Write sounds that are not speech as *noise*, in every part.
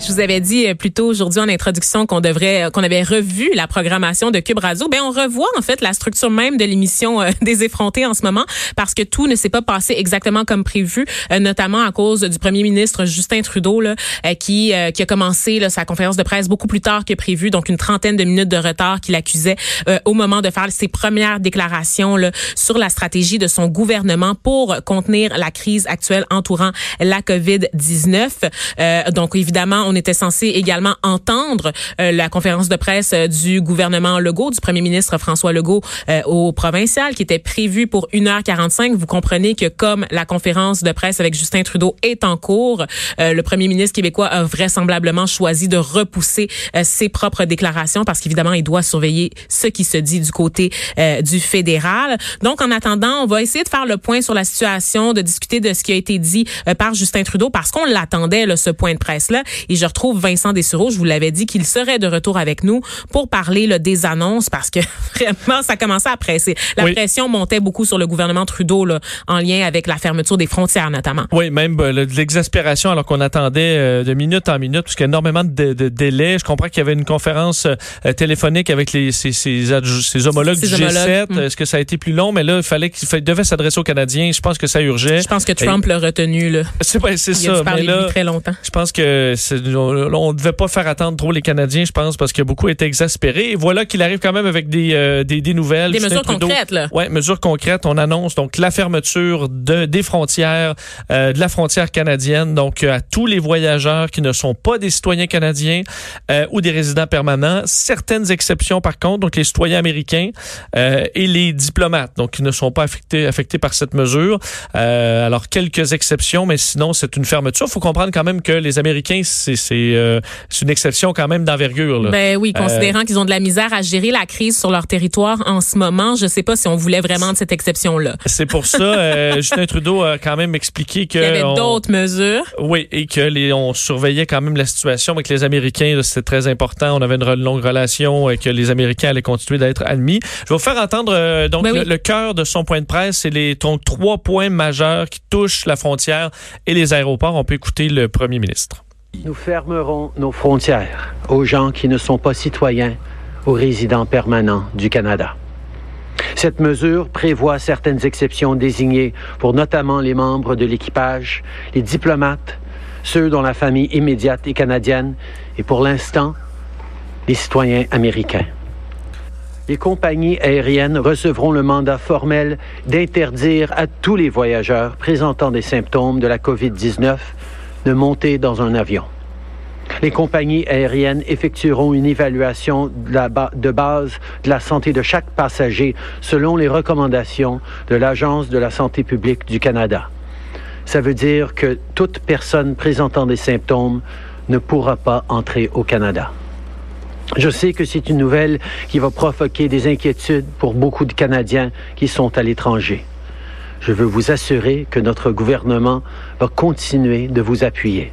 Je vous avais dit plus tôt aujourd'hui en introduction qu'on devrait, qu'on avait revu la programmation de Cube Radio. Ben on revoit en fait la structure même de l'émission *laughs* des effrontés en ce moment parce que tout ne s'est pas passé exactement comme prévu, notamment à cause du premier ministre Justin Trudeau là, qui qui a commencé là, sa conférence de presse beaucoup plus tard que prévu, donc une trentaine de minutes de retard qu'il accusait au moment de faire ses premières déclarations là, sur la stratégie de son gouvernement pour contenir la crise actuelle entourant la COVID-19. Euh, donc évidemment, on était censé également entendre euh, la conférence de presse euh, du gouvernement Legault, du premier ministre François Legault euh, au provincial qui était prévue pour 1h45. Vous comprenez que comme la conférence de presse avec Justin Trudeau est en cours, le premier ministre québécois a vraisemblablement choisi de repousser ses propres déclarations parce qu'évidemment, il doit surveiller ce qui se dit du côté du fédéral. Donc en attendant, on va essayer de faire le point sur la situation, de discuter de ce qui a été dit par Justin Trudeau parce qu'on l'attendait ce point de presse là et je retrouve Vincent Dessureau, je vous l'avais dit qu'il serait de retour avec nous pour parler là, des annonces parce que *laughs* vraiment ça commençait à presser. La pression montait beaucoup sur le gouvernement Trudeau là, en lien avec la fermeture des frontières notamment. Oui, même de l'exaspération alors qu'on attendait euh, de minute en minute parce qu'il y a énormément de, de, délais. Je comprends qu'il y avait une conférence euh, téléphonique avec les ses, ses, homologues du G7. Mm. Est-ce que ça a été plus long? Mais là il fallait qu'il devait s'adresser aux Canadiens. Je pense que ça urgeait. Je pense que Trump l'a retenu là. C'est c'est ça. mais là, très longtemps. Je pense que on, ne devait pas faire attendre trop les Canadiens, je pense, parce que beaucoup étaient exaspérés. Et voilà qu'il arrive quand même avec des, euh, des, des, nouvelles. Des mesures concrètes, là. Oui, mesures concrètes. On annonce donc la fermeture de, des frontières, euh, de la frontière canadienne, donc euh, à tous les voyageurs qui ne sont pas des citoyens canadiens ou des résidents permanents. Certaines exceptions, par contre, donc les citoyens américains et les diplomates, donc qui ne sont pas affectés, affectés par cette mesure. alors, quelques exceptions, mais sinon, c'est une fermeture. Il faut comprendre quand même que les Américains, c'est euh, une exception quand même d'envergure. Ben oui, considérant euh, qu'ils ont de la misère à gérer la crise sur leur territoire en ce moment, je sais pas si on voulait vraiment de cette exception-là. C'est pour ça, euh, *laughs* Justin Trudeau a quand même expliqué que... Il y avait d'autres mesures. Oui, et que les, on surveillait quand même la situation, mais que les Américains, c'était très important. On avait une longue relation et que les Américains allaient continuer d'être admis. Je vais vous faire entendre donc ben le, cœur de son point de presse. C'est les trois points majeurs qui touchent la frontière et les aéroports. On peut écouter le premier ministre. Nous fermerons nos frontières aux gens qui ne sont pas citoyens ou résidents permanents du Canada. Cette mesure prévoit certaines exceptions désignées pour notamment les membres de l'équipage, les diplomates, ceux dont la famille immédiate est canadienne et pour l'instant, les citoyens américains. Les compagnies aériennes recevront le mandat formel d'interdire à tous les voyageurs présentant des symptômes de la COVID-19 de monter dans un avion. Les compagnies aériennes effectueront une évaluation de, base de la santé de chaque passager selon les recommandations de l'Agence de la santé publique du Canada. Ça veut dire que toute personne présentant des symptômes ne pourra pas entrer au Canada. Je sais que c'est une nouvelle qui va provoquer des inquiétudes pour beaucoup de Canadiens qui sont à l'étranger je veux vous assurer que notre gouvernement va continuer de vous appuyer.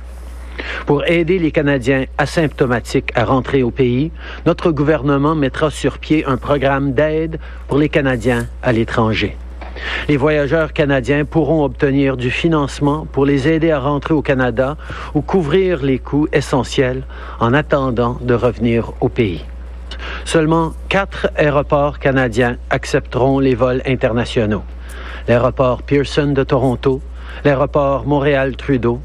Pour aider les Canadiens asymptomatiques à rentrer au pays, notre gouvernement mettra sur pied un programme d'aide pour les Canadiens à l'étranger. Les voyageurs canadiens pourront obtenir du financement pour les aider à rentrer au Canada ou couvrir les coûts essentiels en attendant de revenir au pays. Seulement quatre aéroports canadiens accepteront les vols internationaux l'aéroport Pearson de Toronto, l'aéroport Montréal-Trudeau,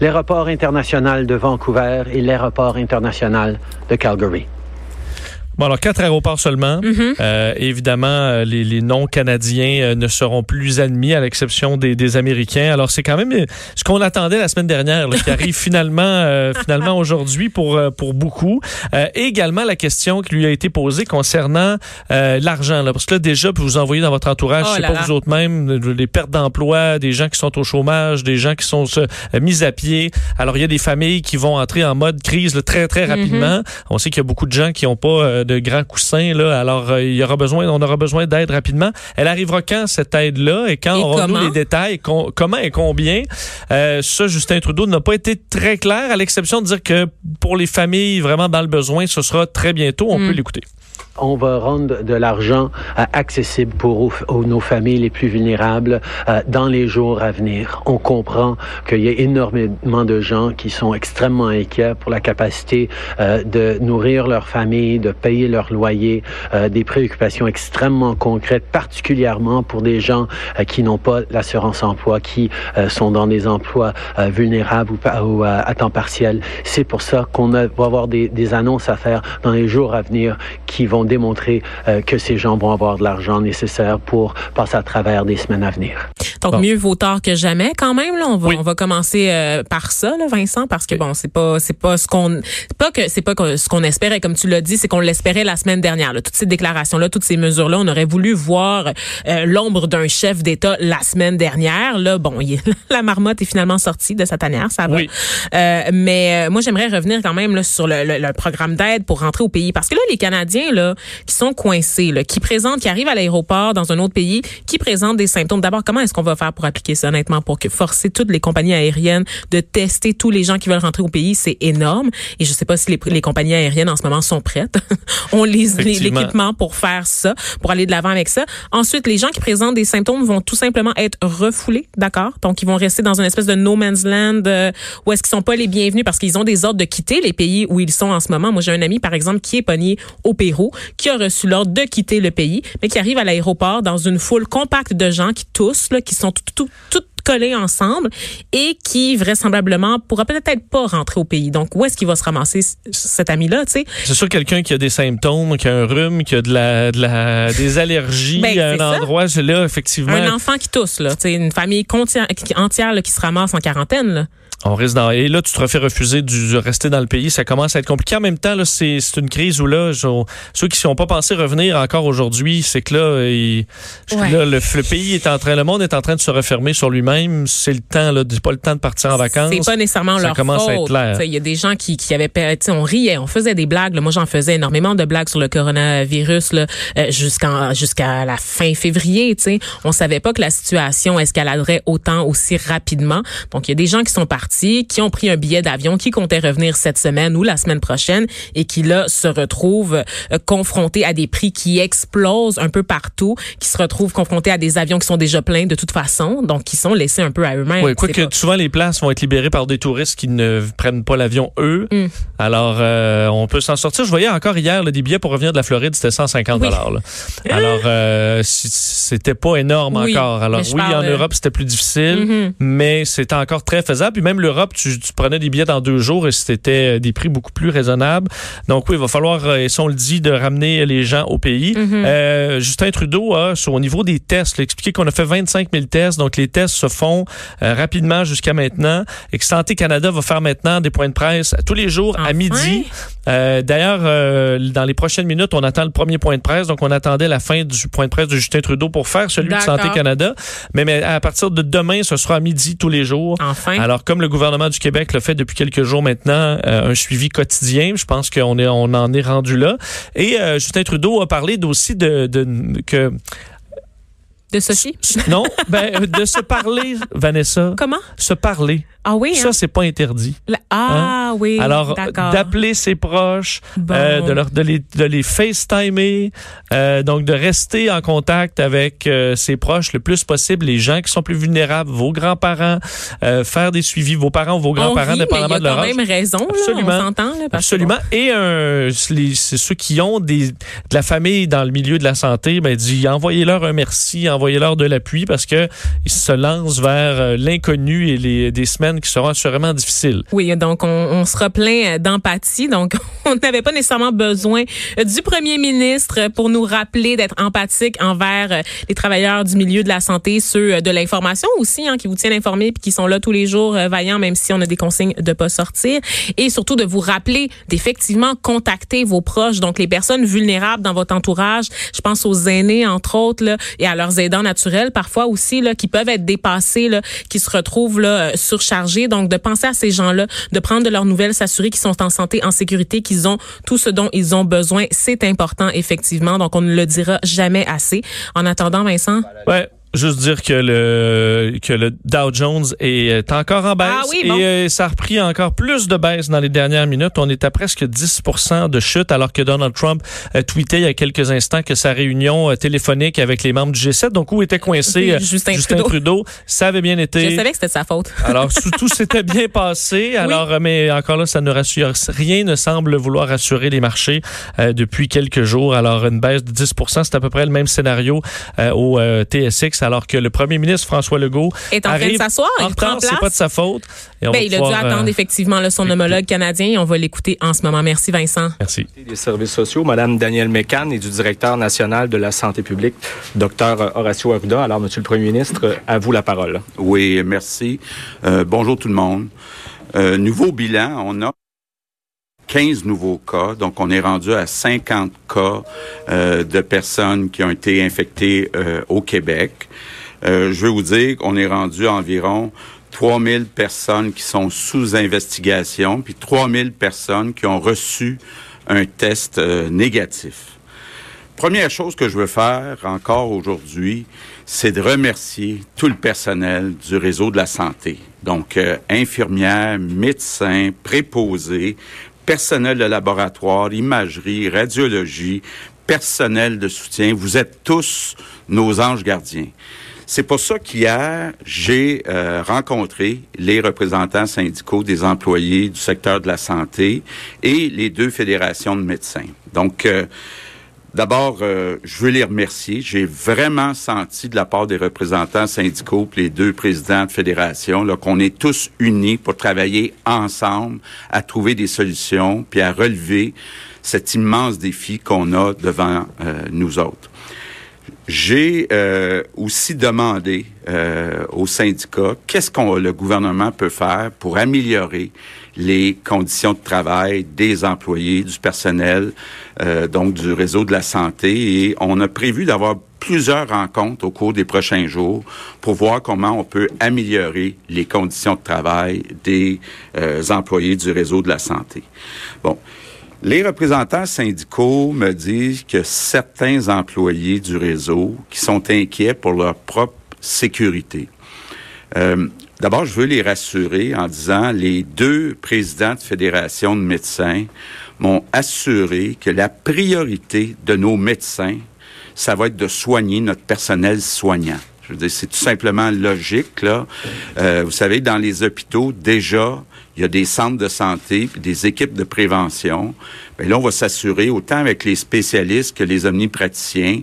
l'aéroport international de Vancouver et l'aéroport international de Calgary. Bon, alors quatre aéroports seulement. Mm-hmm. euh, évidemment, euh, les, les non-canadiens euh, ne seront plus admis à l'exception des, des, Américains. Alors, c'est quand même euh, ce qu'on attendait la semaine dernière, qui *laughs* arrive finalement finalement aujourd'hui pour, pour beaucoup. et également la question qui lui a été posée concernant l'argent. Là, parce que là, déjà, vous envoyez dans votre entourage, oh c'est pas vous autres même, les pertes d'emploi, des gens qui sont au chômage, des gens qui sont mis à pied. Alors, il y a des familles qui vont entrer en mode crise très, très rapidement. Mm-hmm. On sait qu'il y a beaucoup de gens qui n'ont pas de grands coussins. Là. Alors, euh, il y aura besoin, on aura besoin d'aide rapidement. Elle arrivera quand, cette aide-là? Et quand aurons-nous les détails? comment et combien? Euh, ça, Justin Trudeau n'a pas été très clair, à l'exception de dire que pour les familles vraiment dans le besoin, ce sera très bientôt. On hmm. peut l'écouter. On va rendre de l'argent euh, accessible pour nos familles les plus vulnérables euh, dans les jours à venir. On comprend qu'il y a énormément de gens qui sont extrêmement inquiets pour la capacité euh, de nourrir leur famille, de payer leur loyer, des préoccupations extrêmement concrètes, particulièrement pour des gens qui n'ont pas l'assurance emploi, qui sont dans des emplois vulnérables ou, à temps partiel. C'est pour ça qu'on va avoir des, des annonces à faire dans les jours à venir qui vont démontrer euh, que ces gens vont avoir de l'argent nécessaire pour passer à travers des semaines à venir. Donc mieux vaut tard que jamais quand même là. On va on va commencer euh, par ça là Vincent parce que bon c'est pas c'est pas ce qu'on pas que c'est pas ce qu'on espérait. Comme tu l'as dit c'est qu'on l'espérait la semaine dernière là. toutes ces déclarations là toutes ces mesures là on aurait voulu voir euh, l'ombre d'un chef d'État la semaine dernière là. Bon *laughs* la marmotte est finalement sortie de sa tanière ça va. Mais moi j'aimerais revenir quand même là, sur le, le programme d'aide pour rentrer au pays. Parce que là les Canadiens là qui sont coincés, là, qui présentent, qui arrivent à l'aéroport dans un autre pays, qui présentent des symptômes. D'abord, comment est-ce qu'on va faire pour appliquer ça honnêtement, pour que forcer toutes les compagnies aériennes de tester tous les gens qui veulent rentrer au pays, c'est énorme. Et je sais pas si les, les, compagnies aériennes en ce moment sont prêtes. *laughs* On les l'équipement pour faire ça, pour aller de l'avant avec ça. Ensuite, les gens qui présentent des symptômes vont tout simplement être refoulés, d'accord? Donc ils vont rester dans une espèce de no man's land euh, où est-ce qu'ils sont pas les bienvenus parce qu'ils ont des ordres de quitter les pays où ils sont en ce moment. Moi, j'ai un ami par exemple qui est pogné au Pérou, qui a reçu l'ordre de quitter le pays, mais qui arrive à l'aéroport dans une foule compacte de gens qui toussent, là, qui sont tout, tout, collés ensemble et qui vraisemblablement pourra peut-être pas rentrer au pays. Donc où est-ce qu'il va se ramasser cet ami-là, tu sais? C'est sûr quelqu'un qui a des symptômes, qui a un rhume, qui a de la, de la des *laughs* allergies ben, à un endroit, là effectivement. Un enfant qui tousse là, tu sais une famille entière qui se ramasse en quarantaine là. On risque dans... Et là, tu te refais refuser de rester dans le pays. Ça commence à être compliqué. En même temps, là, c'est, une crise où là, ceux qui ne sont pas pensés revenir encore aujourd'hui, c'est que là, le, pays est en train, le monde est en train de se refermer sur lui-même. C'est le temps, là, pas le temps de partir en vacances. C'est pas nécessairement leur commence À être clair. Il y a des gens qui, qui avaient, on riait, on faisait des blagues. Moi, j'en faisais énormément de blagues sur le coronavirus là, euh, jusqu'en, jusqu'à la fin février. sais, on savait pas que la situation escaladerait autant aussi rapidement. Donc, il y a des gens qui sont partis qui ont pris un billet d'avion, qui comptaient revenir cette semaine ou la semaine prochaine et qui là se retrouvent euh, confrontés à des prix qui explosent un peu partout, qui se retrouvent confrontés à des avions qui sont déjà pleins de toute façon, donc qui sont laissés un peu à eux-mêmes. Oui, quoique souvent les places vont être libérées par des touristes qui ne prennent pas l'avion eux. Mm. Alors euh, on peut s'en sortir. Je voyais encore hier des billets pour revenir de la Floride, c'était 150 dollars. Alors euh, c'était pas énorme encore. Alors oui, en Europe c'était plus difficile, mm-hmm. mais c'était encore très faisable. Puis même l'Europe, tu, prenais des billets dans deux jours et c'était des prix beaucoup plus raisonnables. Donc oui, il va falloir, euh, et si on le dit, de ramener les gens au pays. Mhm. euh, Justin Trudeau a, au niveau des tests, expliqué qu'on a fait 25 000 tests. Donc les tests se font euh, rapidement jusqu'à maintenant et que Santé Canada va faire maintenant des points de presse tous les jours à midi. Euh, D'ailleurs, euh, dans les prochaines minutes, on attend le premier point de presse. Donc on attendait la fin du point de presse de Justin Trudeau pour faire celui de Santé Canada. Mais, mais à partir de demain, ce sera à midi tous les jours. Enfin. Alors comme le gouvernement du Québec le fait depuis quelques jours maintenant, euh, un suivi quotidien. Je pense qu'on est, on en est rendu là. Et euh, Justin Trudeau a parlé aussi de, de que de Sophie? Non, ben, de se parler, Vanessa. Comment? Se parler. Ah oui. Ça, hein? c'est pas interdit. Ah hein? oui. Alors, d'appeler ses proches, euh, de, leur, de, les, de les FaceTimer, euh, donc de rester en contact avec euh, ses proches le plus possible, les gens qui sont plus vulnérables, vos grands-parents, euh, faire des suivis, vos parents, vos grands-parents, dépendamment de leur âge. quand même raison, là, Absolument. on s'entend. Absolument. Et euh, c'est ceux qui ont des, de la famille dans le milieu de la santé, ben, dit envoyez-leur un merci, envoyez-leur de l'appui parce que ils se lancent vers l'inconnu et les, des semaines qui sera assurément difficile. Oui, donc on, on sera plein d'empathie. Donc *laughs* on n'avait pas nécessairement besoin du premier ministre pour nous rappeler d'être empathique envers les travailleurs du milieu de la santé, ceux de l'information aussi, hein, qui vous tiennent informés puis qui sont là tous les jours euh, vaillants, même si on a des consignes de pas sortir. Et surtout de vous rappeler d'effectivement contacter vos proches, donc les personnes vulnérables dans votre entourage. Je pense aux aînés entre autres là, et à leurs aidants naturels parfois aussi là, qui peuvent être dépassés, là, qui se retrouvent là surchargés donc, de penser à ces gens-là, de prendre de leurs nouvelles, s'assurer qu'ils sont en santé, en sécurité, qu'ils ont tout ce dont ils ont besoin, c'est important, effectivement. Donc, on ne le dira jamais assez. En attendant, Vincent? Ouais. Juste dire que le que le Dow Jones est encore en baisse ah oui, bon. et euh, ça a repris encore plus de baisse dans les dernières minutes. On est à presque 10 de chute alors que Donald Trump a tweeté il y a quelques instants que sa réunion euh, téléphonique avec les membres du G7, donc où était coincé euh, Justin, Justin Trudeau. ça avait bien été. Je savais que c'était sa faute. alors tout *laughs* s'était bien passé. Alors oui. mais encore là ça ne rassure rien ne semble vouloir rassurer les marchés euh, depuis quelques jours. Alors une baisse de 10% c'est à peu près le même scénario euh, au euh, TSX alors que le premier ministre François Legault est en train de s'asseoir, il prend C'est pas de sa faute. Ben, il a dû attendre effectivement là, son homologue canadien et on va l'écouter en ce moment. Merci Vincent. Merci. Des services sociaux, Madame Danielle Mécan et du directeur national de la santé publique, Docteur Horacio Arruda. Alors, Monsieur le Premier ministre, à vous la parole. Oui, merci. Euh, bonjour tout le monde. Euh, nouveau bilan, on a 15 nouveaux cas, donc on est rendu à 50 cas euh, de personnes qui ont été infectées euh, au Québec. Euh, je veux vous dire qu'on est rendu à environ 3000 personnes qui sont sous investigation, puis 3000 personnes qui ont reçu un test négatif. Première chose que je veux faire encore aujourd'hui, c'est de remercier tout le personnel du réseau de la santé. Donc, infirmières, médecins, préposés, personnel de laboratoire, imagerie, radiologie, personnel de soutien. Vous êtes tous nos anges gardiens. C'est pour ça qu'hier, j'ai euh, rencontré les représentants syndicaux des employés du secteur de la santé et les deux fédérations de médecins. Donc, euh, D'abord, euh, je veux les remercier. J'ai vraiment senti de la part des représentants syndicaux, les deux présidents de fédération, qu'on est tous unis pour travailler ensemble à trouver des solutions, puis à relever cet immense défi qu'on a devant euh, nous autres. J'ai euh, aussi demandé aux syndicats qu'est-ce qu'on le gouvernement peut faire pour améliorer les conditions de travail des employés, du personnel, euh, donc du réseau de la santé. Et on a prévu d'avoir plusieurs rencontres au cours des prochains jours pour voir comment on peut améliorer les conditions de travail des euh, employés du réseau de la santé. Bon. Les représentants syndicaux me disent que certains employés du réseau qui sont inquiets pour leur propre sécurité. Euh, D'abord, je veux les rassurer en disant les deux présidents de fédération de médecins m'ont assuré que la priorité de nos médecins, ça va être de soigner notre personnel soignant. Je veux dire, c'est tout simplement logique, là. Euh, vous savez, dans les hôpitaux, déjà, il y a des centres de santé puis des équipes de prévention. Bien là, on va s'assurer, autant avec les spécialistes que les omnipraticiens,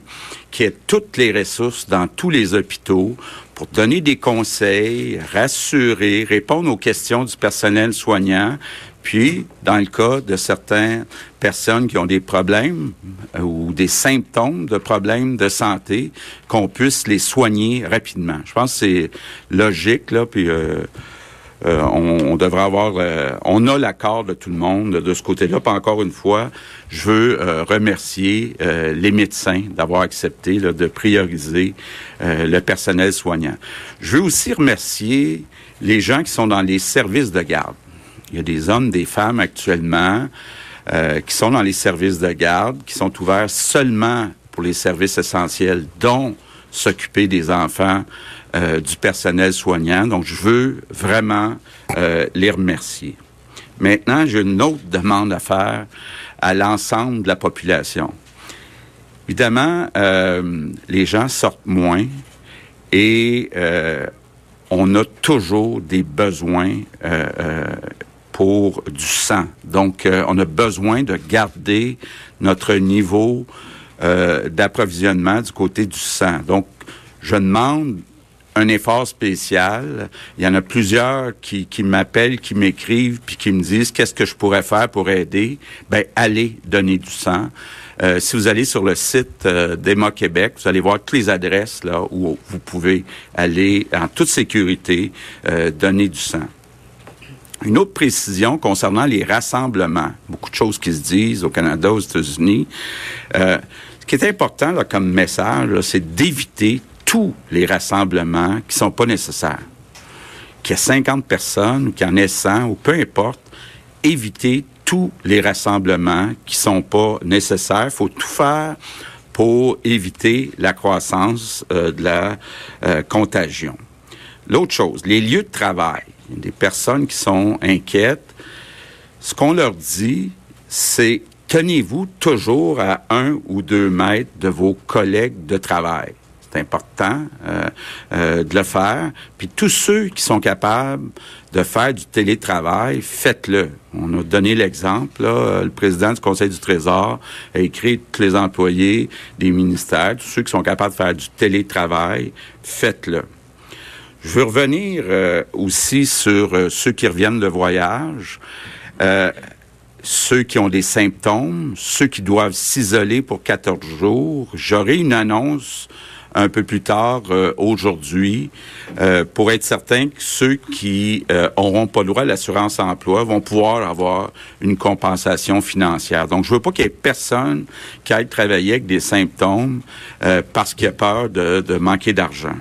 qu'il y ait toutes les ressources dans tous les hôpitaux pour donner des conseils, rassurer, répondre aux questions du personnel soignant, puis, dans le cas de certaines personnes qui ont des problèmes euh, ou des symptômes de problèmes de santé, qu'on puisse les soigner rapidement. Je pense que c'est logique, là, puis euh, euh, on, on, devrait avoir... euh, on a l'accord de tout le monde de ce côté-là. Encore une fois, je veux euh, remercier les médecins d'avoir accepté de prioriser le personnel soignant. Je veux aussi remercier les gens qui sont dans les services de garde. Il y a des hommes, des femmes actuellement qui sont dans les services de garde, qui sont ouverts seulement pour les services essentiels, dont s'occuper des enfants euh, du personnel soignant. Donc, je veux vraiment euh, les remercier. Maintenant, j'ai une autre demande à faire à l'ensemble de la population. Évidemment, euh, les gens sortent moins et euh, on a toujours des besoins euh, pour du sang. Donc, on a besoin de garder notre niveau d'approvisionnement du côté du sang. Donc, je demande un effort spécial. Il y en a plusieurs qui, qui m'appellent, qui m'écrivent, puis qui me disent qu'est-ce que je pourrais faire pour aider. Ben, allez donner du sang. Euh, si vous allez sur le site euh, d'EMA Québec, vous allez voir toutes les adresses là où vous pouvez aller en toute sécurité euh, donner du sang. Une autre précision concernant les rassemblements. Beaucoup de choses qui se disent au Canada, aux États-Unis. Euh, ce qui est important là, comme message, c'est d'éviter tous les rassemblements qui sont pas nécessaires. Qu'il y ait 50 personnes ou qu'il y en ait 100 ou peu importe, éviter tous les rassemblements qui sont pas nécessaires. Faut tout faire pour éviter la croissance euh, de la euh, contagion. L'autre chose, les lieux de travail. Il des personnes qui sont inquiètes. Ce qu'on leur dit, c'est tenez-vous toujours à un ou deux mètres de vos collègues de travail. C'est important euh, euh, de le faire. Puis tous ceux qui sont capables de faire du télétravail, faites-le. On a donné l'exemple. Le président du Conseil du Trésor a écrit tous les employés des ministères, tous ceux qui sont capables de faire du télétravail, faites-le. Je veux revenir euh, aussi sur euh, ceux qui reviennent de voyage. Euh, ceux qui ont des symptômes, ceux qui doivent s'isoler pour 14 jours. J'aurai une annonce un peu plus tard euh, aujourd'hui euh, pour être certain que ceux qui euh, auront pas le droit à l'assurance emploi vont pouvoir avoir une compensation financière. Donc, je veux pas qu'il y ait personne qui aille travailler avec des symptômes parce qu'il a peur de manquer d'argent.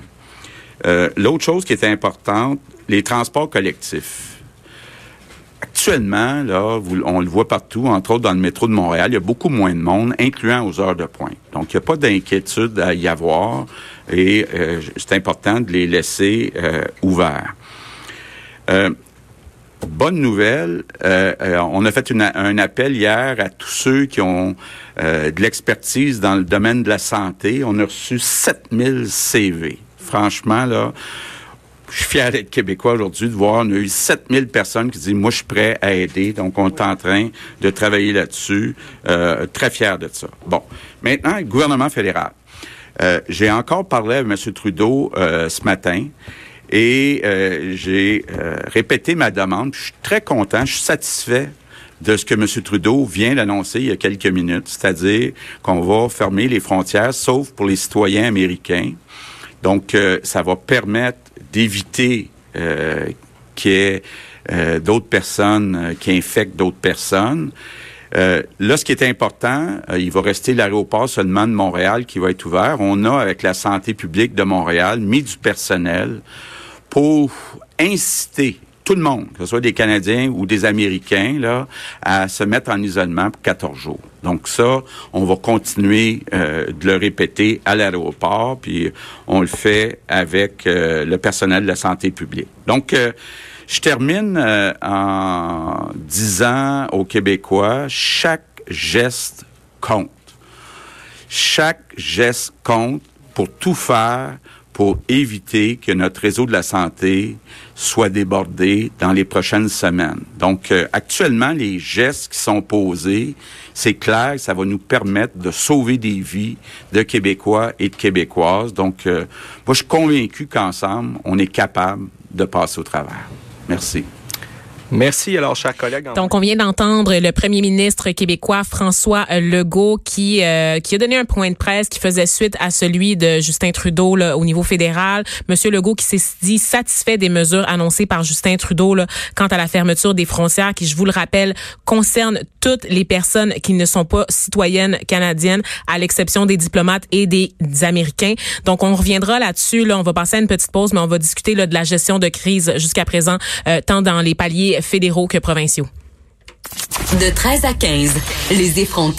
L'autre chose qui est importante, les transports collectifs actuellement, on le voit partout, entre autres dans le métro de Montréal, il y a beaucoup moins de monde, incluant aux heures de pointe. Donc, il n'y a pas d'inquiétude à y avoir et euh, c'est important de les laisser euh, ouverts. Euh, bonne nouvelle, on a fait un appel hier à tous ceux qui ont de l'expertise dans le domaine de la santé. On a reçu 7000 CV. Franchement, là, je suis fier d'être québécois aujourd'hui, de voir, on a eu 7000 personnes qui disent, moi, je suis prêt à aider. Donc, on est en train de travailler là-dessus. Euh, très fier de ça. Bon. Maintenant, gouvernement fédéral. Euh, j'ai encore parlé avec M. Trudeau euh, ce matin et j'ai répété ma demande. Je suis très content, je suis satisfait de ce que M. Trudeau vient d'annoncer il y a quelques minutes, c'est-à-dire qu'on va fermer les frontières, sauf pour les citoyens américains. Donc, ça va permettre d'éviter euh, qu'il y ait euh, d'autres personnes euh, qui infectent d'autres personnes. Là, ce qui est important, il va rester l'aéroport seulement de Montréal qui va être ouvert. On a, avec la santé publique de Montréal, mis du personnel pour inciter tout le monde, que ce soit des Canadiens ou des Américains, là, à se mettre en isolement pour 14 jours. Donc ça, on va continuer euh, de le répéter à l'aéroport, puis on le fait avec euh, le personnel de la santé publique. Donc, euh, je termine en disant aux Québécois, chaque geste compte. Chaque geste compte pour tout faire pour éviter que notre réseau de la santé soit débordé dans les prochaines semaines. Donc, euh, actuellement, les gestes qui sont posés, c'est clair, ça va nous permettre de sauver des vies de Québécois et de Québécoises. Donc, euh, moi, je suis convaincu qu'ensemble, on est capable de passer au travers. Merci. Merci, alors, chers collègues. Donc, on vient d'entendre le premier ministre québécois, François Legault, qui, euh, qui a donné un point de presse qui faisait suite à celui de Justin Trudeau là, au niveau fédéral. Monsieur Legault qui s'est dit satisfait des mesures annoncées par Justin Trudeau là, quant à la fermeture des frontières, qui, je vous le rappelle, concerne toutes les personnes qui ne sont pas citoyennes canadiennes, à l'exception des diplomates et des, Américains. Donc, on reviendra là-dessus. Là, on va passer à une petite pause, mais on va discuter là, de la gestion de crise jusqu'à présent, euh, tant dans les paliers fédéraux que provinciaux. De 13 à 15, les effrontés.